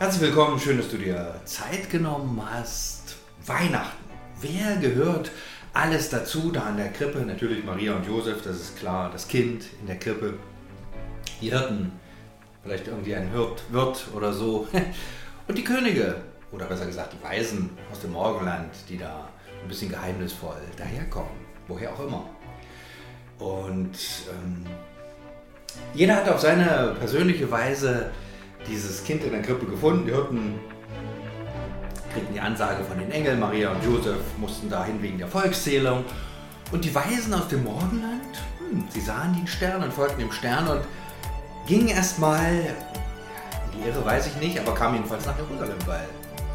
Herzlich willkommen, schön, dass du dir Zeit genommen hast. Weihnachten. Wer gehört alles dazu da an der Krippe? Natürlich Maria und Josef, das ist klar. Das Kind in der Krippe. Die Hirten, vielleicht irgendwie ein Hirt, Wirt oder so. Und die Könige, oder besser gesagt die Weisen aus dem Morgenland, die da ein bisschen geheimnisvoll daherkommen. Woher auch immer. Und ähm, jeder hat auf seine persönliche Weise dieses Kind in der Krippe gefunden. Die Hirten kriegten die Ansage von den Engeln. Maria und Josef mussten dahin wegen der Volkszählung. Und die Weisen aus dem Morgenland, hm, sie sahen den Stern und folgten dem Stern und gingen erstmal, in die Irre weiß ich nicht, aber kamen jedenfalls nach Jerusalem, weil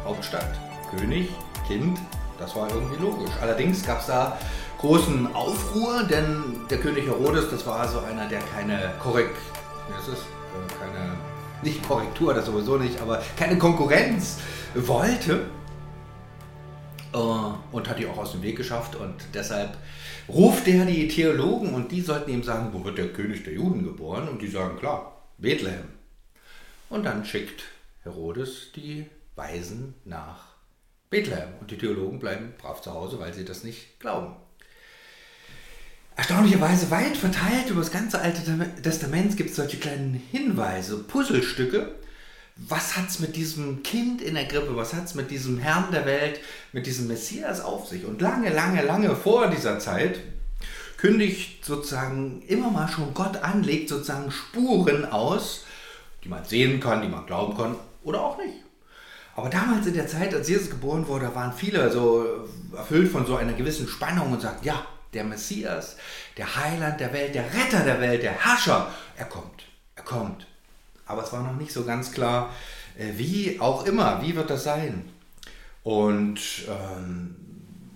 Hauptstadt, König, Kind, das war irgendwie logisch. Allerdings gab es da großen Aufruhr, denn der König Herodes, das war so einer, der keine korrekt, wie ist es? Äh, keine, nicht Korrektur, das sowieso nicht, aber keine Konkurrenz wollte äh, und hat die auch aus dem Weg geschafft und deshalb ruft er die Theologen und die sollten ihm sagen, wo wird der König der Juden geboren? Und die sagen, klar, Bethlehem. Und dann schickt Herodes die Weisen nach Bethlehem und die Theologen bleiben brav zu Hause, weil sie das nicht glauben erstaunlicherweise weit verteilt über das ganze Alte Testament gibt es solche kleinen Hinweise, Puzzlestücke. Was hat es mit diesem Kind in der Grippe, was hat es mit diesem Herrn der Welt, mit diesem Messias auf sich? Und lange, lange, lange vor dieser Zeit kündigt sozusagen immer mal schon Gott an, legt sozusagen Spuren aus, die man sehen kann, die man glauben kann oder auch nicht. Aber damals in der Zeit, als Jesus geboren wurde, waren viele so erfüllt von so einer gewissen Spannung und sagten, ja, der Messias, der Heiland der Welt, der Retter der Welt, der Herrscher. Er kommt, er kommt. Aber es war noch nicht so ganz klar, äh, wie auch immer, wie wird das sein? Und ähm,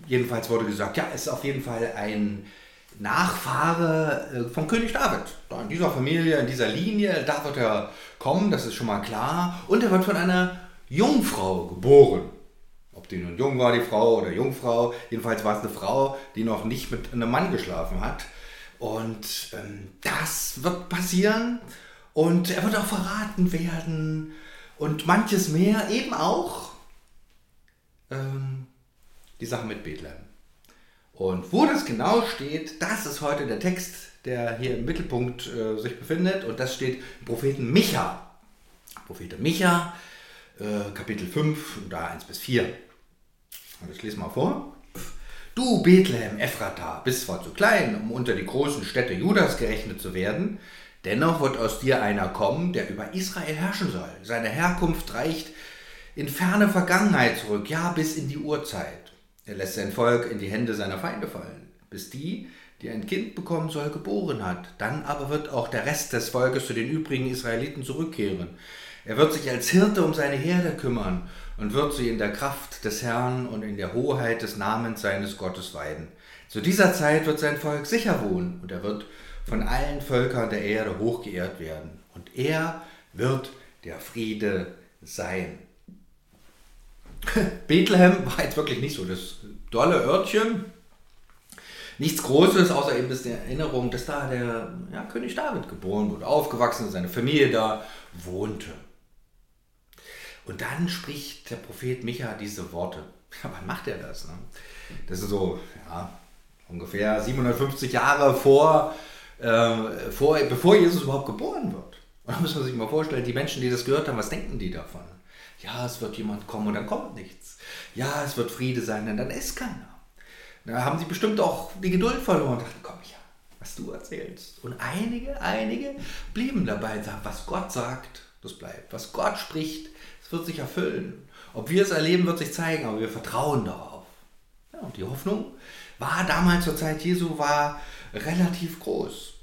jedenfalls wurde gesagt, ja, es ist auf jeden Fall ein Nachfahre äh, vom König David. In dieser Familie, in dieser Linie, da wird er kommen, das ist schon mal klar. Und er wird von einer Jungfrau geboren die nun jung war, die Frau oder Jungfrau. Jedenfalls war es eine Frau, die noch nicht mit einem Mann geschlafen hat. Und ähm, das wird passieren. Und er wird auch verraten werden. Und manches mehr, eben auch ähm, die Sache mit Bethlehem. Und wo das genau steht, das ist heute der Text, der hier im Mittelpunkt äh, sich befindet. Und das steht im Propheten Micha. Prophet Micha, äh, Kapitel 5, da 1 bis 4. Ich lese mal vor. Du Bethlehem Ephrata bist zwar zu klein, um unter die großen Städte Judas gerechnet zu werden, dennoch wird aus dir einer kommen, der über Israel herrschen soll. Seine Herkunft reicht in ferne Vergangenheit zurück, ja bis in die Urzeit. Er lässt sein Volk in die Hände seiner Feinde fallen, bis die, die ein Kind bekommen soll, geboren hat. Dann aber wird auch der Rest des Volkes zu den übrigen Israeliten zurückkehren. Er wird sich als Hirte um seine Herde kümmern und wird sie in der Kraft des Herrn und in der Hoheit des Namens seines Gottes weiden. Zu dieser Zeit wird sein Volk sicher wohnen und er wird von allen Völkern der Erde hochgeehrt werden. Und er wird der Friede sein. Bethlehem war jetzt wirklich nicht so das dolle Örtchen. Nichts Großes, außer eben die Erinnerung, dass da der ja, König David geboren wurde, aufgewachsen ist, seine Familie da wohnte. Und dann spricht der Prophet Micha diese Worte. Ja, wann macht er das? Ne? Das ist so ja, ungefähr 750 Jahre vor, äh, vor, bevor Jesus überhaupt geboren wird. Und da muss man sich mal vorstellen, die Menschen, die das gehört haben, was denken die davon? Ja, es wird jemand kommen und dann kommt nichts. Ja, es wird Friede sein und dann ist keiner. Da haben sie bestimmt auch die Geduld verloren und dachten, komm ja, was du erzählst. Und einige, einige blieben dabei und sagen, was Gott sagt, das bleibt. Was Gott spricht, es wird sich erfüllen. Ob wir es erleben, wird sich zeigen, aber wir vertrauen darauf. Ja, und die Hoffnung war damals zur Zeit Jesu war relativ groß.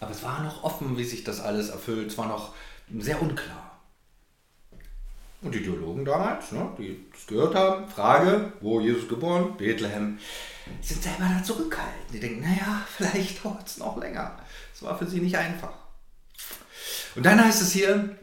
Aber es war noch offen, wie sich das alles erfüllt. Es war noch sehr unklar. Und die Theologen damals, ne, die das gehört haben, Frage, wo Jesus geboren? Bethlehem, sind selber da zurückhaltend. Die denken, naja, vielleicht dauert es noch länger. Es war für sie nicht einfach. Und dann heißt es hier,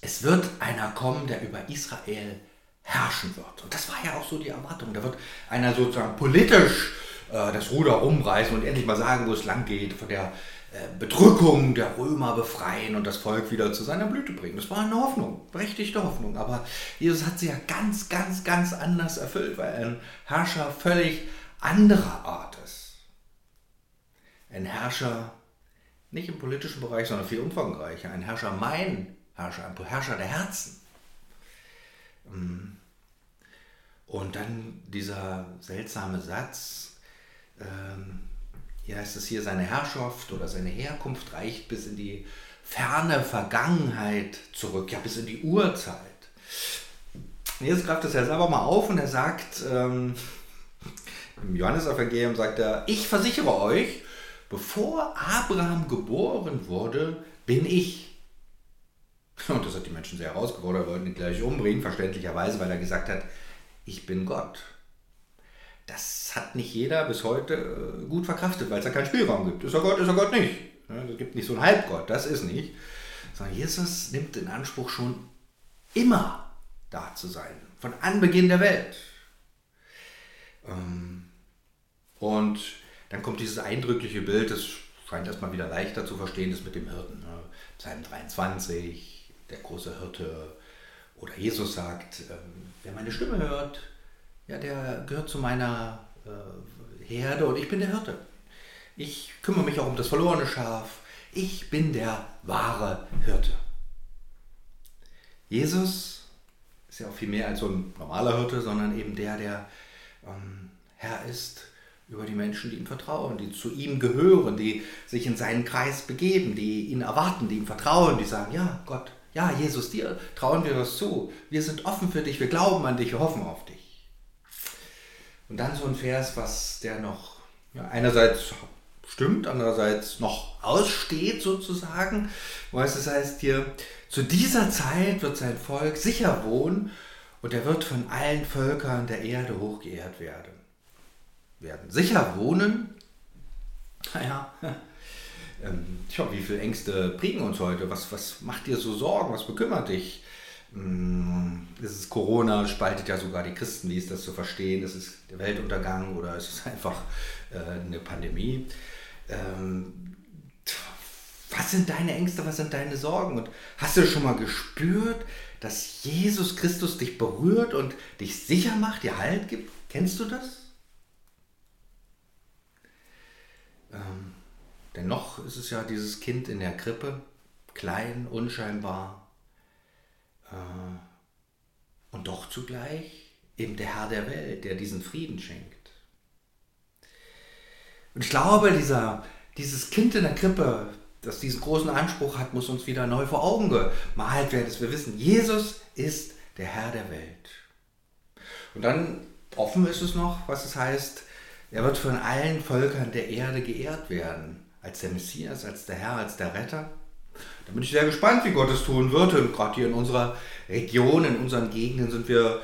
es wird einer kommen, der über Israel herrschen wird. Und das war ja auch so die Erwartung. Da wird einer sozusagen politisch äh, das Ruder umreißen und endlich mal sagen, wo es lang geht, von der äh, Bedrückung der Römer befreien und das Volk wieder zu seiner Blüte bringen. Das war eine Hoffnung, berechtigte Hoffnung. Aber Jesus hat sie ja ganz, ganz, ganz anders erfüllt, weil ein Herrscher völlig anderer Art ist. Ein Herrscher nicht im politischen Bereich, sondern viel umfangreicher. Ein Herrscher, mein Herrscher, ein Herrscher der Herzen. Mm. Und dann dieser seltsame Satz, ähm, hier heißt es hier, seine Herrschaft oder seine Herkunft reicht bis in die ferne Vergangenheit zurück, ja bis in die Urzeit. Jesus greift das ja selber mal auf und er sagt, ähm, im Johannesevangelium sagt er, ich versichere euch, bevor Abraham geboren wurde, bin ich. Und das hat die Menschen sehr herausgefordert, wollten ihn gleich umbringen, verständlicherweise, weil er gesagt hat, ich bin Gott. Das hat nicht jeder bis heute äh, gut verkraftet, weil es ja keinen Spielraum gibt. Ist er Gott, ist er Gott nicht. Es gibt nicht so einen Halbgott, das ist nicht. Sondern Jesus nimmt in Anspruch schon immer da zu sein, von Anbeginn der Welt. Ähm, und dann kommt dieses eindrückliche Bild, das scheint erstmal wieder leichter zu verstehen, das mit dem Hirten. Ne? Psalm 23, der große Hirte. Oder Jesus sagt, ähm, wer meine Stimme hört, ja, der gehört zu meiner äh, Herde und ich bin der Hirte. Ich kümmere mich auch um das verlorene Schaf. Ich bin der wahre Hirte. Jesus ist ja auch viel mehr als so ein normaler Hirte, sondern eben der, der ähm, Herr ist über die Menschen, die ihm vertrauen, die zu ihm gehören, die sich in seinen Kreis begeben, die ihn erwarten, die ihm vertrauen, die sagen, ja Gott, ja Jesus, dir trauen wir was zu. Wir sind offen für dich, wir glauben an dich, wir hoffen auf dich. Und dann so ein Vers, was der noch ja, einerseits stimmt, andererseits noch aussteht sozusagen, wo es heißt hier, zu dieser Zeit wird sein Volk sicher wohnen und er wird von allen Völkern der Erde hochgeehrt werden. Werden. Sicher wohnen, naja, ähm, tja, wie viele Ängste prägen uns heute? Was, was macht dir so Sorgen? Was bekümmert dich? Mm, ist es Corona, spaltet ja sogar die Christen, wie ist das zu verstehen? Ist es der Weltuntergang oder ist es einfach äh, eine Pandemie? Ähm, was sind deine Ängste, was sind deine Sorgen? Und hast du schon mal gespürt, dass Jesus Christus dich berührt und dich sicher macht, dir Halt gibt? Kennst du das? Ähm, denn noch ist es ja dieses Kind in der Krippe, klein, unscheinbar, äh, und doch zugleich eben der Herr der Welt, der diesen Frieden schenkt. Und ich glaube, dieser, dieses Kind in der Krippe, das diesen großen Anspruch hat, muss uns wieder neu vor Augen gemalt werden, dass wir wissen, Jesus ist der Herr der Welt. Und dann offen ist es noch, was es heißt, er wird von allen Völkern der Erde geehrt werden, als der Messias, als der Herr, als der Retter. Da bin ich sehr gespannt, wie Gott es tun wird. Und gerade hier in unserer Region, in unseren Gegenden sind wir,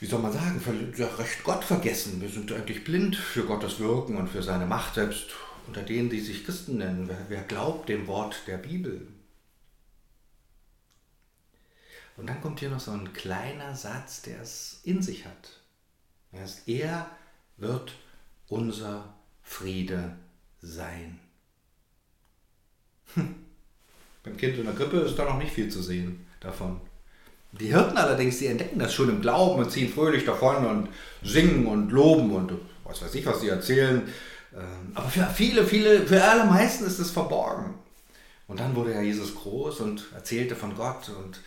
wie soll man sagen, recht Gott vergessen. Wir sind eigentlich blind für Gottes Wirken und für seine Macht, selbst unter denen, die sich Christen nennen. Wer, glaubt dem Wort der Bibel? Und dann kommt hier noch so ein kleiner Satz, der es in sich hat. Er, ist, er wird unser Friede sein. Hm. Beim Kind in der Krippe ist da noch nicht viel zu sehen davon. Die Hirten allerdings, die entdecken das schon im Glauben und ziehen fröhlich davon und singen und loben und was weiß ich, was sie erzählen. Ähm, aber für viele, viele, für alle meisten ist es verborgen. Und dann wurde ja Jesus groß und erzählte von Gott und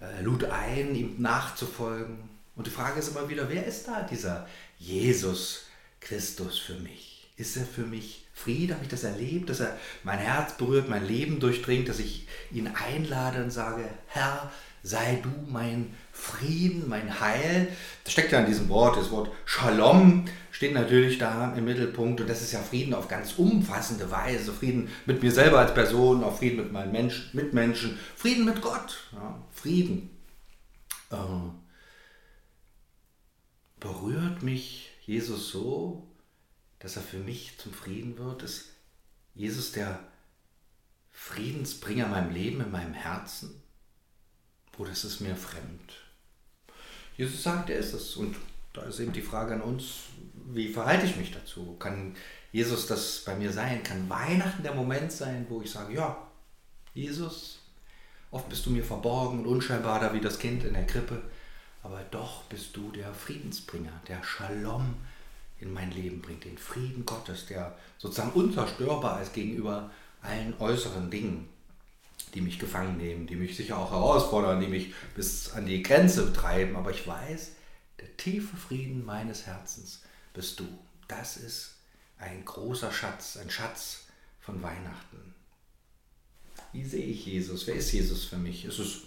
äh, lud ein, ihm nachzufolgen. Und die Frage ist immer wieder, wer ist da dieser Jesus Christus für mich? Ist er für mich Friede, habe ich das erlebt, dass er mein Herz berührt, mein Leben durchdringt, dass ich ihn einlade und sage, Herr, sei du mein Frieden, mein Heil. Das steckt ja in diesem Wort, das Wort Shalom steht natürlich da im Mittelpunkt und das ist ja Frieden auf ganz umfassende Weise. Frieden mit mir selber als Person, auch Frieden mit meinen Mensch, Mitmenschen, Frieden mit Gott, ja, Frieden. Äh, berührt mich Jesus so, dass er für mich zum Frieden wird? Ist Jesus der Friedensbringer in meinem Leben, in meinem Herzen? Oder ist es mir fremd? Jesus sagt, er ist es. Und da ist eben die Frage an uns, wie verhalte ich mich dazu? Kann Jesus das bei mir sein? Kann Weihnachten der Moment sein, wo ich sage, ja, Jesus, oft bist du mir verborgen und unscheinbar da wie das Kind in der Krippe, aber doch bist du der Friedensbringer, der Shalom in mein Leben bringt, den Frieden Gottes, der sozusagen unzerstörbar ist gegenüber allen äußeren Dingen, die mich gefangen nehmen, die mich sicher auch herausfordern, die mich bis an die Grenze treiben. Aber ich weiß, der tiefe Frieden meines Herzens bist du. Das ist ein großer Schatz, ein Schatz von Weihnachten. Wie sehe ich Jesus? Wer ist Jesus für mich? Ist es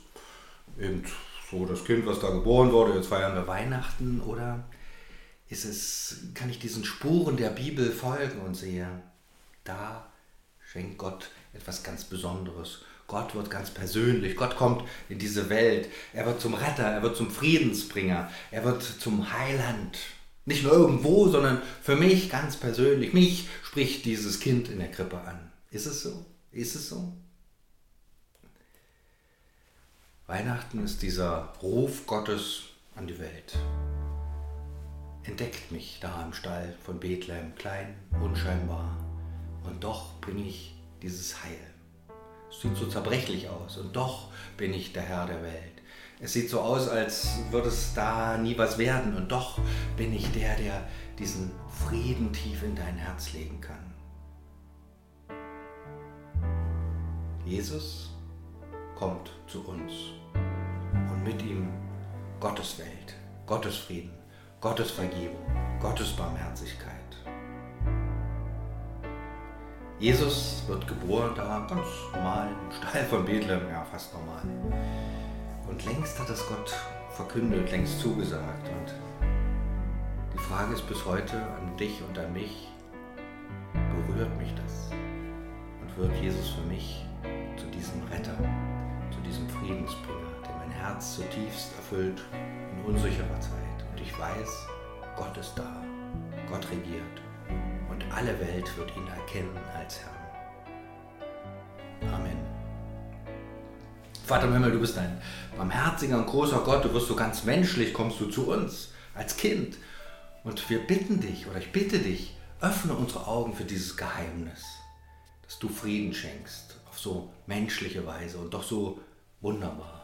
eben so das Kind, was da geboren wurde, jetzt feiern wir Weihnachten? Oder ist es, kann ich diesen Spuren der Bibel folgen und sehe, da schenkt Gott etwas ganz Besonderes. Gott wird ganz persönlich, Gott kommt in diese Welt, er wird zum Retter, er wird zum Friedensbringer, er wird zum Heiland. Nicht nur irgendwo, sondern für mich ganz persönlich. Mich spricht dieses Kind in der Krippe an. Ist es so? Ist es so? Weihnachten ist dieser Ruf Gottes an die Welt. Entdeckt mich da im Stall von Bethlehem, klein, unscheinbar, und doch bringe ich dieses Heil. Es sieht so zerbrechlich aus und doch bin ich der Herr der Welt. Es sieht so aus, als würde es da nie was werden und doch bin ich der, der diesen Frieden tief in dein Herz legen kann. Jesus kommt zu uns und mit ihm Gottes Welt, Gottes Frieden, Gottes Vergebung, Gottes Barmherzigkeit. Jesus wird geboren da, ganz normal, im Stall von Bethlehem, ja, fast normal. Und längst hat das Gott verkündet, längst zugesagt. Und die Frage ist bis heute an dich und an mich, berührt mich das? Und wird Jesus für mich zu diesem Retter, Friedensbringer, der mein Herz zutiefst erfüllt in unsicherer Zeit? Und ich weiß, Gott ist da, Gott regiert und alle Welt wird ihn erkennen als Herrn. Amen. Vater im Himmel, du bist ein barmherziger und großer Gott, du wirst so ganz menschlich, kommst du zu uns als Kind. Und wir bitten dich, oder ich bitte dich, öffne unsere Augen für dieses Geheimnis, dass du Frieden schenkst, auf so menschliche Weise und doch so wunderbar.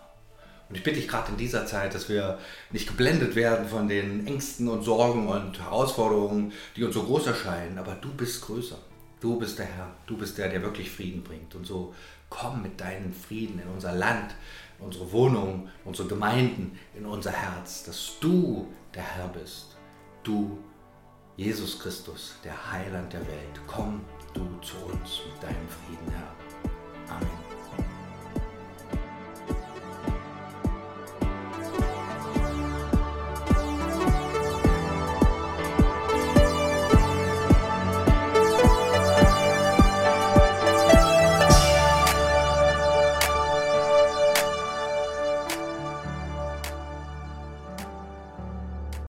Und ich bitte dich gerade in dieser Zeit, dass wir nicht geblendet werden von den Ängsten und Sorgen und Herausforderungen, die uns so groß erscheinen, aber du bist größer. Du bist der Herr, du bist der, der wirklich Frieden bringt. Und so komm mit deinem Frieden in unser Land, in unsere Wohnungen, unsere Gemeinden, in unser Herz, dass du der Herr bist. Du, Jesus Christus, der Heiland der Welt. Komm du zu uns mit deinem Frieden, Herr.